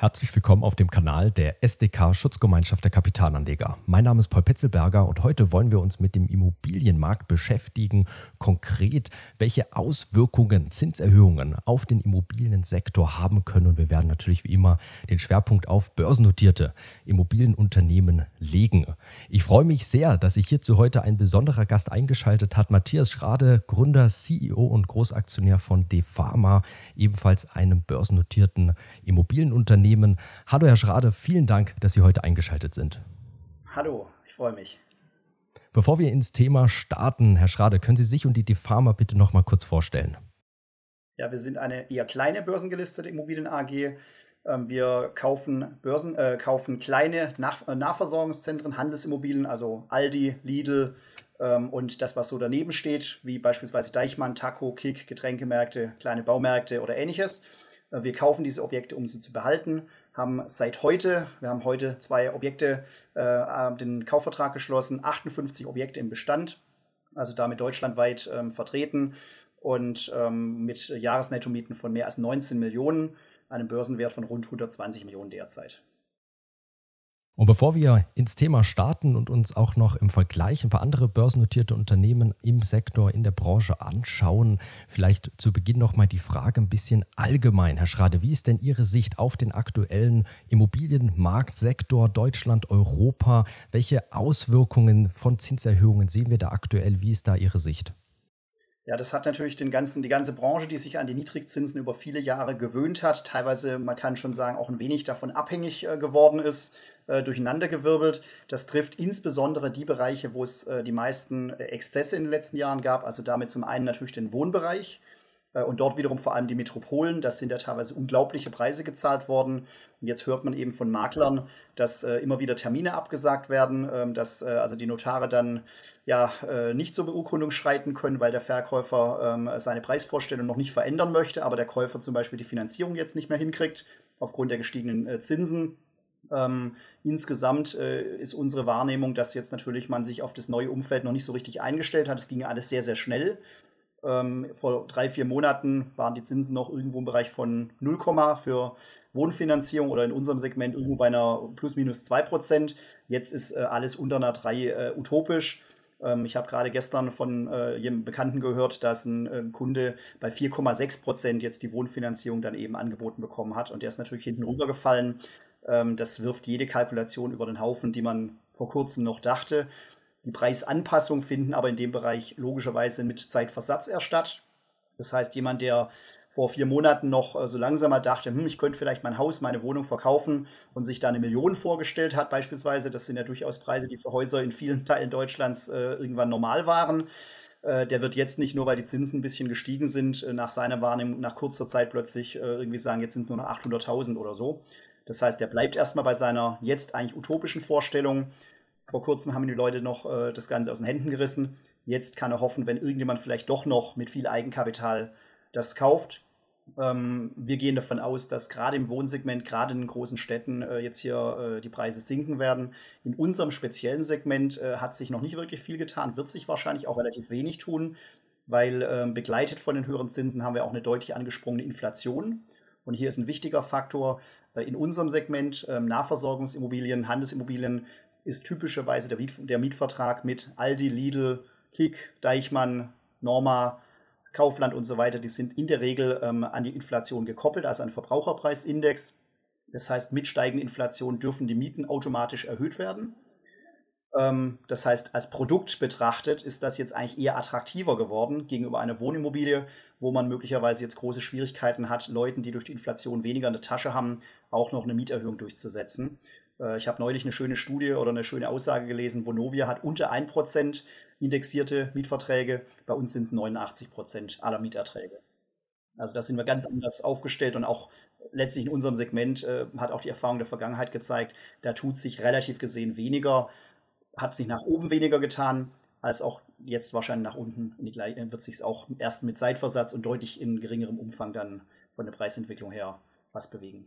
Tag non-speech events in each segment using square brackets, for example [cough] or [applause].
Herzlich willkommen auf dem Kanal der SDK Schutzgemeinschaft der Kapitalanleger. Mein Name ist Paul Petzelberger und heute wollen wir uns mit dem Immobilienmarkt beschäftigen. Konkret, welche Auswirkungen Zinserhöhungen auf den Immobiliensektor haben können. Und wir werden natürlich wie immer den Schwerpunkt auf börsennotierte Immobilienunternehmen legen. Ich freue mich sehr, dass sich hierzu heute ein besonderer Gast eingeschaltet hat. Matthias Schrade, Gründer, CEO und Großaktionär von Defama, ebenfalls einem börsennotierten Immobilienunternehmen Unternehmen. Hallo Herr Schrade, vielen Dank, dass Sie heute eingeschaltet sind. Hallo, ich freue mich. Bevor wir ins Thema starten, Herr Schrade, können Sie sich und die Defarma bitte noch mal kurz vorstellen? Ja, wir sind eine eher kleine börsengelistete Immobilien AG. Ähm, wir kaufen Börsen, äh, kaufen kleine Nach äh, Nahversorgungszentren, Handelsimmobilien, also Aldi, Lidl ähm, und das, was so daneben steht, wie beispielsweise Deichmann, Taco, Kick, Getränkemärkte, kleine Baumärkte oder ähnliches. Äh, wir kaufen diese Objekte, um sie zu behalten, haben seit heute, wir haben heute zwei Objekte, äh, den Kaufvertrag geschlossen, 58 Objekte im Bestand, also damit deutschlandweit ähm, vertreten und ähm, mit Jahresnettomieten von mehr als 19 Millionen, einem Börsenwert von rund 120 Millionen derzeit. Und bevor wir ins Thema starten und uns auch noch im Vergleich ein paar andere börsennotierte Unternehmen im Sektor, in der Branche anschauen, vielleicht zu Beginn noch mal die Frage ein bisschen allgemein. Herr Schrade, wie ist denn Ihre Sicht auf den aktuellen Immobilienmarktsektor Deutschland, Europa? Welche Auswirkungen von Zinserhöhungen sehen wir da aktuell? Wie ist da Ihre Sicht? Ja, das hat natürlich den ganzen, die ganze Branche, die sich an die Niedrigzinsen über viele Jahre gewöhnt hat, teilweise, man kann schon sagen, auch ein wenig davon abhängig äh, geworden ist, äh, durcheinandergewirbelt. Das trifft insbesondere die Bereiche, wo es äh, die meisten äh, Exzesse in den letzten Jahren gab, also damit zum einen natürlich den Wohnbereich. Äh, und dort wiederum vor allem die Metropolen, das sind ja teilweise unglaubliche Preise gezahlt worden. Und jetzt hört man eben von Maklern, dass äh, immer wieder Termine abgesagt werden, äh, dass äh, also die Notare dann ja äh, nicht zur Beurkundung schreiten können, weil der Verkäufer ähm, seine Preisvorstellung noch nicht verändern möchte, aber der Käufer zum Beispiel die Finanzierung jetzt nicht mehr hinkriegt aufgrund der gestiegenen äh, Zinsen. Ähm, insgesamt ist unsere Wahrnehmung, dass jetzt natürlich man sich auf das neue Umfeld noch nicht so richtig eingestellt hat. Es ging alles sehr, sehr schnell. Ähm, vor drei, vier Monaten waren die Zinsen noch irgendwo im Bereich von 0, für Wohnfinanzierung oder in unserem Segment irgendwo bei einer plus minus 2 Prozent. Jetzt ist äh, alles unter einer 3 äh, utopisch. Ähm, ich habe gerade gestern von äh, jedem Bekannten gehört, dass ein äh, Kunde bei 4,6 Prozent jetzt die Wohnfinanzierung dann eben angeboten bekommen hat. Und der ist natürlich hinten rübergefallen. Ähm, das wirft jede Kalkulation über den Haufen, die man vor kurzem noch dachte. Die Preisanpassungen finden aber in dem Bereich logischerweise mit Zeitversatz erst statt. Das heißt, jemand, der vor vier Monaten noch äh, so langsam mal dachte, hm, ich könnte vielleicht mein Haus, meine Wohnung verkaufen und sich da eine Million vorgestellt hat, beispielsweise, das sind ja durchaus Preise, die für Häuser in vielen Teilen Deutschlands äh, irgendwann normal waren. Äh, der wird jetzt nicht nur, weil die Zinsen ein bisschen gestiegen sind, äh, nach seiner Wahrnehmung nach kurzer Zeit plötzlich äh, irgendwie sagen, jetzt sind es nur noch 800.000 oder so. Das heißt, der bleibt erstmal bei seiner jetzt eigentlich utopischen Vorstellung vor kurzem haben die Leute noch äh, das Ganze aus den Händen gerissen. Jetzt kann er hoffen, wenn irgendjemand vielleicht doch noch mit viel Eigenkapital das kauft. Ähm, wir gehen davon aus, dass gerade im Wohnsegment, gerade in den großen Städten, äh, jetzt hier äh, die Preise sinken werden. In unserem speziellen Segment äh, hat sich noch nicht wirklich viel getan, wird sich wahrscheinlich auch relativ wenig tun, weil ähm, begleitet von den höheren Zinsen haben wir auch eine deutlich angesprungene Inflation. Und hier ist ein wichtiger Faktor äh, in unserem Segment ähm, Nahversorgungsimmobilien, Handelsimmobilien ist typischerweise der, der Mietvertrag mit Aldi, Lidl, Kick, Deichmann, Norma, Kaufland und so weiter. Die sind in der Regel ähm, an die Inflation gekoppelt, also an Verbraucherpreisindex. Das heißt, mit steigender Inflation dürfen die Mieten automatisch erhöht werden. Ähm, das heißt, als Produkt betrachtet ist das jetzt eigentlich eher attraktiver geworden gegenüber einer Wohnimmobilie, wo man möglicherweise jetzt große Schwierigkeiten hat, Leuten, die durch die Inflation weniger in der Tasche haben, auch noch eine Mieterhöhung durchzusetzen. Äh, ich habe neulich eine schöne Studie oder eine schöne Aussage gelesen, Vonovia hat unter 1% indexierte Mietverträge, bei uns sind es 89% aller Mieterträge. Also da sind wir ganz anders aufgestellt und auch letztlich in unserem Segment äh, hat auch die Erfahrung der Vergangenheit gezeigt, da tut sich relativ gesehen weniger, hat sich nach oben weniger getan, als auch jetzt wahrscheinlich nach unten die, wird sich auch erst mit Zeitversatz und deutlich in geringerem Umfang dann von der Preisentwicklung her was bewegen.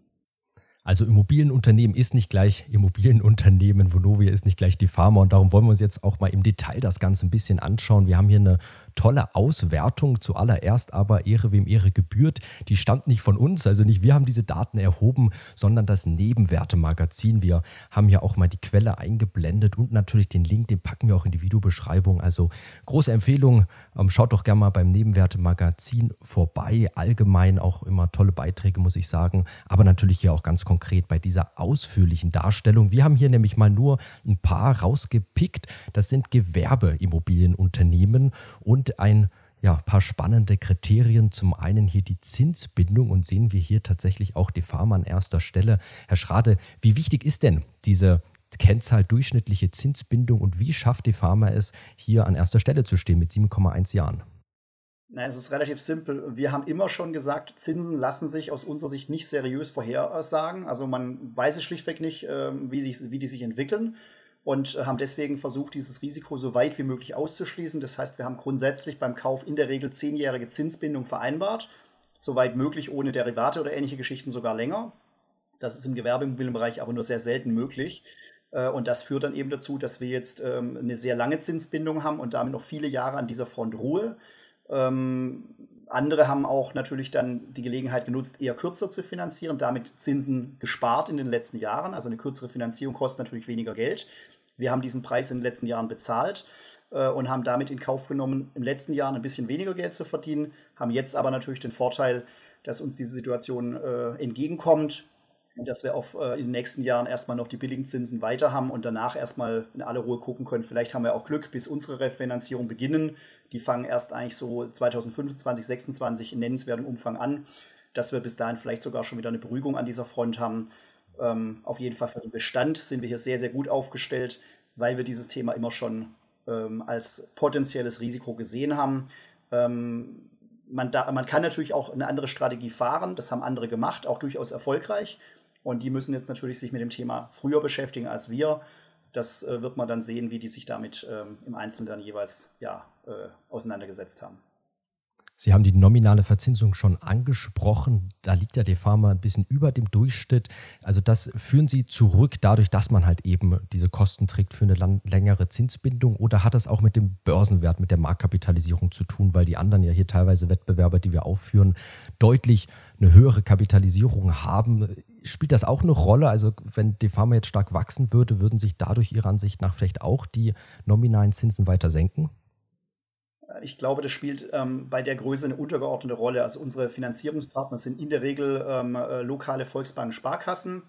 Also Immobilienunternehmen ist nicht gleich Immobilienunternehmen, Vonovia ist nicht gleich die Pharma und darum wollen wir uns jetzt auch mal im Detail das Ganze ein bisschen anschauen. Wir haben hier eine tolle Auswertung zuallererst, aber Ehre wem Ehre gebührt. Die stammt nicht von uns, also nicht wir haben diese Daten erhoben, sondern das Nebenwertemagazin. Wir haben hier auch mal die Quelle eingeblendet und natürlich den Link, den packen wir auch in die Videobeschreibung. Also große Empfehlung, ähm, schaut doch gerne mal beim Nebenwertemagazin vorbei. Allgemein auch immer tolle Beiträge, muss ich sagen, aber natürlich hier auch ganz konkret bei dieser ausführlichen Darstellung. Wir haben hier nämlich mal nur ein paar rausgepickt. Das sind Gewerbeimmobilienunternehmen und ein ja, paar spannende Kriterien. Zum einen hier die Zinsbindung und sehen wir hier tatsächlich auch die Pharma an erster Stelle. Herr Schrade, wie wichtig ist denn diese Kennzahl durchschnittliche Zinsbindung und wie schafft die Pharma es, hier an erster Stelle zu stehen mit 7,1 Jahren? Na, es ist relativ simpel. Wir haben immer schon gesagt, Zinsen lassen sich aus unserer Sicht nicht seriös vorhersagen. Also man weiß es schlichtweg nicht, ähm, wie, die, wie die sich entwickeln und haben deswegen versucht, dieses Risiko so weit wie möglich auszuschließen. Das heißt, wir haben grundsätzlich beim Kauf in der Regel zehnjährige Zinsbindung vereinbart, soweit möglich ohne Derivate oder ähnliche Geschichten sogar länger. Das ist im Gewerbeimmobilienbereich aber nur sehr selten möglich. Äh, und das führt dann eben dazu, dass wir jetzt ähm, eine sehr lange Zinsbindung haben und damit noch viele Jahre an dieser Front Ruhe. Ähm, andere haben auch natürlich dann die Gelegenheit genutzt, eher kürzer zu finanzieren, damit Zinsen gespart in den letzten Jahren. Also eine kürzere Finanzierung kostet natürlich weniger Geld. Wir haben diesen Preis in den letzten Jahren bezahlt äh, und haben damit in Kauf genommen, im letzten Jahr ein bisschen weniger Geld zu verdienen, haben jetzt aber natürlich den Vorteil, dass uns diese Situation äh, entgegenkommt dass wir auf, äh, in den nächsten Jahren erstmal noch die billigen Zinsen weiter haben und danach erstmal in aller Ruhe gucken können. Vielleicht haben wir auch Glück, bis unsere Refinanzierung beginnen. Die fangen erst eigentlich so 2025, 2026 in nennenswertem Umfang an, dass wir bis dahin vielleicht sogar schon wieder eine Beruhigung an dieser Front haben. Ähm, auf jeden Fall für den Bestand sind wir hier sehr, sehr gut aufgestellt, weil wir dieses Thema immer schon ähm, als potenzielles Risiko gesehen haben. Ähm, man, da, man kann natürlich auch eine andere Strategie fahren, das haben andere gemacht, auch durchaus erfolgreich. Und die müssen jetzt natürlich sich mit dem Thema früher beschäftigen als wir. Das äh, wird man dann sehen, wie die sich damit ähm, im Einzelnen dann jeweils ja, äh, auseinandergesetzt haben. Sie haben die nominale Verzinsung schon angesprochen. Da liegt ja die Pharma ein bisschen über dem Durchschnitt. Also das führen Sie zurück dadurch, dass man halt eben diese Kosten trägt für eine längere Zinsbindung oder hat das auch mit dem Börsenwert, mit der Marktkapitalisierung zu tun, weil die anderen ja hier teilweise Wettbewerber, die wir aufführen, deutlich eine höhere Kapitalisierung haben. Spielt das auch eine Rolle? Also wenn die Pharma jetzt stark wachsen würde, würden sich dadurch Ihrer Ansicht nach vielleicht auch die nominalen Zinsen weiter senken? Ich glaube, das spielt ähm, bei der Größe eine untergeordnete Rolle. Also unsere Finanzierungspartner sind in der Regel ähm, äh, lokale Volksbanken, Sparkassen.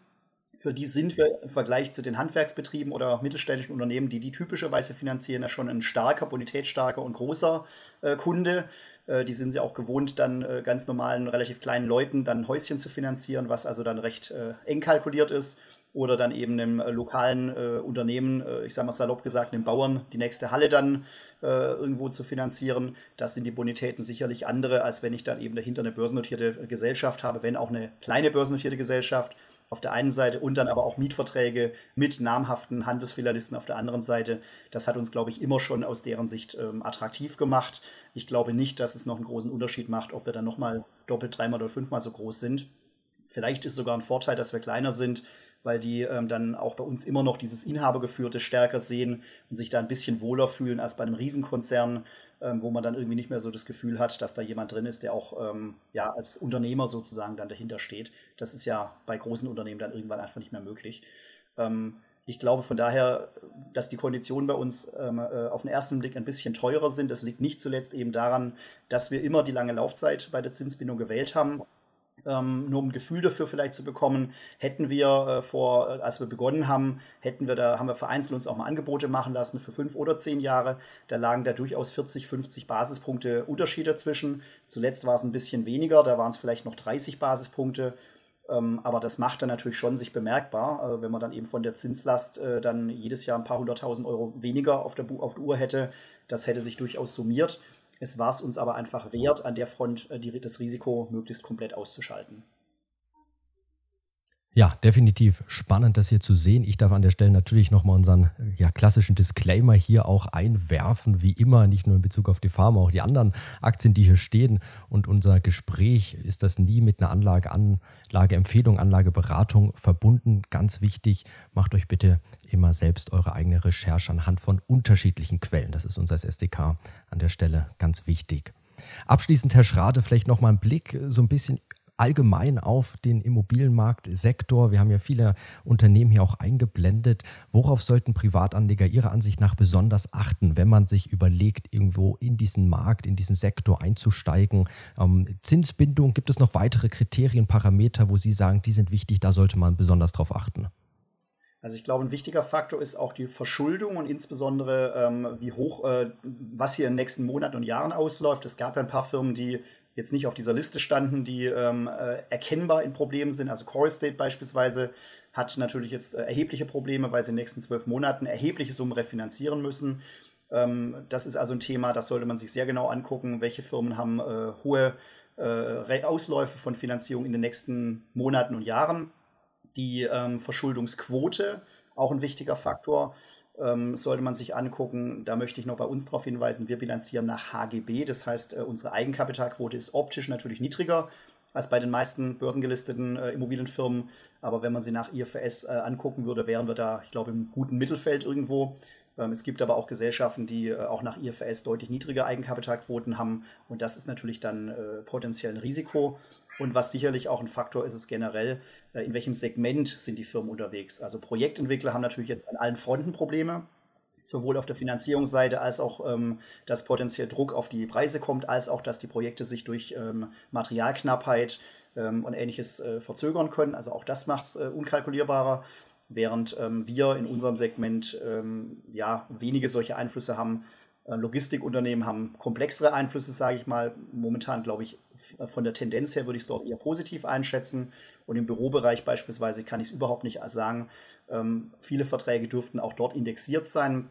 Für die sind wir im Vergleich zu den Handwerksbetrieben oder mittelständischen Unternehmen, die die typischerweise finanzieren, ja schon ein starker, bonitätsstarker und großer äh, Kunde. Äh, die sind sie auch gewohnt, dann äh, ganz normalen, relativ kleinen Leuten dann ein Häuschen zu finanzieren, was also dann recht äh, eng kalkuliert ist oder dann eben einem äh, lokalen äh, Unternehmen, ich sage mal salopp gesagt, einem Bauern, die nächste Halle dann irgendwo zu finanzieren. Das sind die Bonitäten sicherlich andere, als wenn ich dann eben dahinter eine börsennotierte Gesellschaft habe, wenn auch eine kleine börsennotierte Gesellschaft auf der einen Seite und dann aber auch Mietverträge mit namhaften Handelsfilialisten auf der anderen Seite. Das hat uns, glaube ich, immer schon aus deren Sicht ähm, attraktiv gemacht. Ich glaube nicht, dass es noch einen großen Unterschied macht, ob wir dann nochmal doppelt, dreimal oder fünfmal so groß sind. Vielleicht ist sogar ein Vorteil, dass wir kleiner sind, weil die ähm, dann auch bei uns immer noch dieses Inhabergeführte stärker sehen und sich da ein bisschen wohler fühlen als bei einem Riesenkonzern, ähm, wo man dann irgendwie nicht mehr so das Gefühl hat, dass da jemand drin ist, der auch ähm, ja, als Unternehmer sozusagen dann dahinter steht. Das ist ja bei großen Unternehmen dann irgendwann einfach nicht mehr möglich. Ähm, ich glaube von daher, dass die Konditionen bei uns ähm, äh, auf den ersten Blick ein bisschen teurer sind. Das liegt nicht zuletzt eben daran, dass wir immer die lange Laufzeit bei der Zinsbindung gewählt haben ähm, nur um ein Gefühl dafür vielleicht zu bekommen, hätten wir äh, vor, äh, als wir begonnen haben, hätten wir da, haben wir vereinzelt uns auch mal Angebote machen lassen für fünf oder zehn Jahre. Da lagen da durchaus 40, 50 Basispunkte Unterschied dazwischen. Zuletzt war es ein bisschen weniger, da waren es vielleicht noch 30 Basispunkte. Ähm, aber das macht dann natürlich schon sich bemerkbar, äh, wenn man dann eben von der Zinslast äh, dann jedes Jahr ein paar hunderttausend Euro weniger auf der, auf der Uhr hätte. Das hätte sich durchaus summiert. Es war es uns aber einfach wert, an der Front äh, die, das Risiko möglichst komplett auszuschalten. Ja, definitiv spannend, das hier zu sehen. Ich darf an der Stelle natürlich nochmal unseren ja, klassischen Disclaimer hier auch einwerfen, wie immer, nicht nur in Bezug auf die Pharma, auch die anderen Aktien, die hier stehen. Und unser Gespräch ist das nie mit einer Anlage, Anlageempfehlung, Anlageberatung verbunden. Ganz wichtig, macht euch bitte immer selbst eure eigene Recherche anhand von unterschiedlichen Quellen. Das ist uns als SDK an der Stelle ganz wichtig. Abschließend, Herr Schrade, vielleicht nochmal ein Blick so ein bisschen allgemein auf den Immobilienmarktsektor. Wir haben ja viele Unternehmen hier auch eingeblendet. Worauf sollten Privatanleger Ihrer Ansicht nach besonders achten, wenn man sich überlegt, irgendwo in diesen Markt, in diesen Sektor einzusteigen? Ähm, Zinsbindung, gibt es noch weitere Kriterien, Parameter, wo Sie sagen, die sind wichtig, da sollte man besonders drauf achten? Also ich glaube, ein wichtiger Faktor ist auch die Verschuldung und insbesondere ähm, wie hoch, äh, was hier in den nächsten Monaten und Jahren ausläuft. Es gab ja ein paar Firmen, die jetzt nicht auf dieser Liste standen, die ähm, äh, erkennbar in Problemen sind. Also Core Estate beispielsweise hat natürlich jetzt äh, erhebliche Probleme, weil sie in den nächsten zwölf Monaten erhebliche Summen refinanzieren müssen. Ähm, das ist also ein Thema, das sollte man sich sehr genau angucken. Welche Firmen haben äh, hohe äh, Ausläufe von Finanzierung in den nächsten Monaten und Jahren? Die ähm, Verschuldungsquote, auch ein wichtiger Faktor ähm, sollte man sich angucken. Da möchte ich noch bei uns darauf hinweisen, wir bilanzieren nach HGB, das heißt, äh, unsere Eigenkapitalquote ist optisch natürlich niedriger als bei den meisten börsengelisteten äh, Immobilienfirmen. Aber wenn man sie nach IFRS äh, angucken würde, wären wir da, ich glaube, im guten Mittelfeld irgendwo. Ähm, es gibt aber auch Gesellschaften, die äh, auch nach IFRS deutlich niedrige Eigenkapitalquoten haben. Und das ist natürlich dann äh, potenziell ein Risiko. Und was sicherlich auch ein Faktor ist, ist generell, äh, in welchem Segment sind die Firmen unterwegs. Also Projektentwickler haben natürlich jetzt an allen Fronten Probleme, sowohl auf der Finanzierungsseite als auch, ähm, dass potenziell Druck auf die Preise kommt, als auch, dass die Projekte sich durch ähm, Materialknappheit ähm, und ähnliches äh, verzögern können. Also auch das macht es äh, unkalkulierbarer, während ähm, wir in unserem Segment ähm, ja wenige solche Einflüsse haben Logistikunternehmen haben komplexere Einflüsse, sage ich mal. Momentan, glaube ich, von der Tendenz her würde ich es dort eher positiv einschätzen. Und im Bürobereich beispielsweise kann ich es überhaupt nicht sagen. Ähm, viele Verträge dürften auch dort indexiert sein.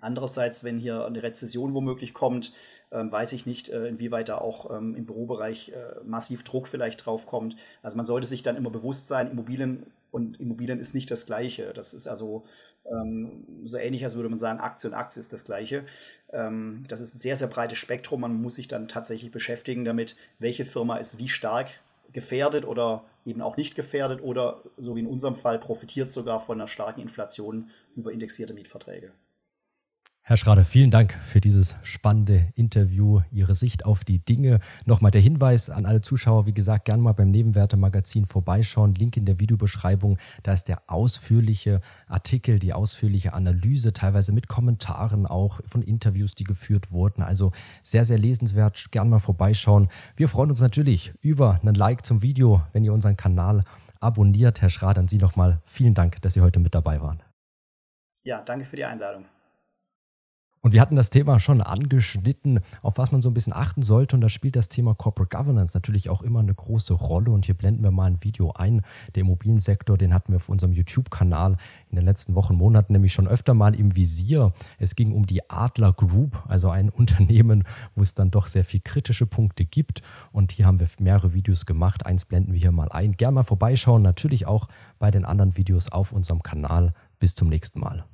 Andererseits, wenn hier eine Rezession womöglich kommt, ähm, weiß ich nicht, äh, inwieweit da auch ähm, im Bürobereich äh, massiv Druck vielleicht drauf kommt. Also man sollte sich dann immer bewusst sein, Immobilien und Immobilien ist nicht das Gleiche. Das ist also ähm, so ähnlich, als würde man sagen, Aktie und Aktie ist das Gleiche. Das ist ein sehr, sehr breites Spektrum. Man muss sich dann tatsächlich beschäftigen damit, welche Firma ist wie stark gefährdet oder eben auch nicht gefährdet oder, so wie in unserem Fall, profitiert sogar von einer starken Inflation über indexierte Mietverträge. Herr Schrader, vielen Dank für dieses spannende Interview, Ihre Sicht auf die Dinge. Nochmal der Hinweis an alle Zuschauer, wie gesagt, gerne mal beim Nebenwerte-Magazin vorbeischauen. Link in der Videobeschreibung. Da ist der ausführliche Artikel, die ausführliche Analyse, teilweise mit Kommentaren auch von Interviews, die geführt wurden. Also sehr, sehr lesenswert. Gerne mal vorbeischauen. Wir freuen uns natürlich über einen Like zum Video, wenn ihr unseren Kanal abonniert. Herr Schrader, an Sie nochmal vielen Dank, dass Sie heute mit dabei waren. Ja, danke für die Einladung. Und wir hatten das Thema schon angeschnitten, auf was man so ein bisschen achten sollte. Und da spielt das Thema Corporate Governance natürlich auch immer eine große Rolle. Und hier blenden wir mal ein Video ein. Der Immobiliensektor, den hatten wir auf unserem YouTube-Kanal in den letzten Wochen, Monaten nämlich schon öfter mal im Visier. Es ging um die Adler Group, also ein [laughs] Unternehmen, wo es dann doch sehr viel kritische Punkte gibt. Und hier haben wir mehrere Videos gemacht. Eins blenden wir hier mal ein. Gerne mal vorbeischauen. Natürlich auch bei den anderen Videos auf unserem Kanal. Bis zum nächsten Mal.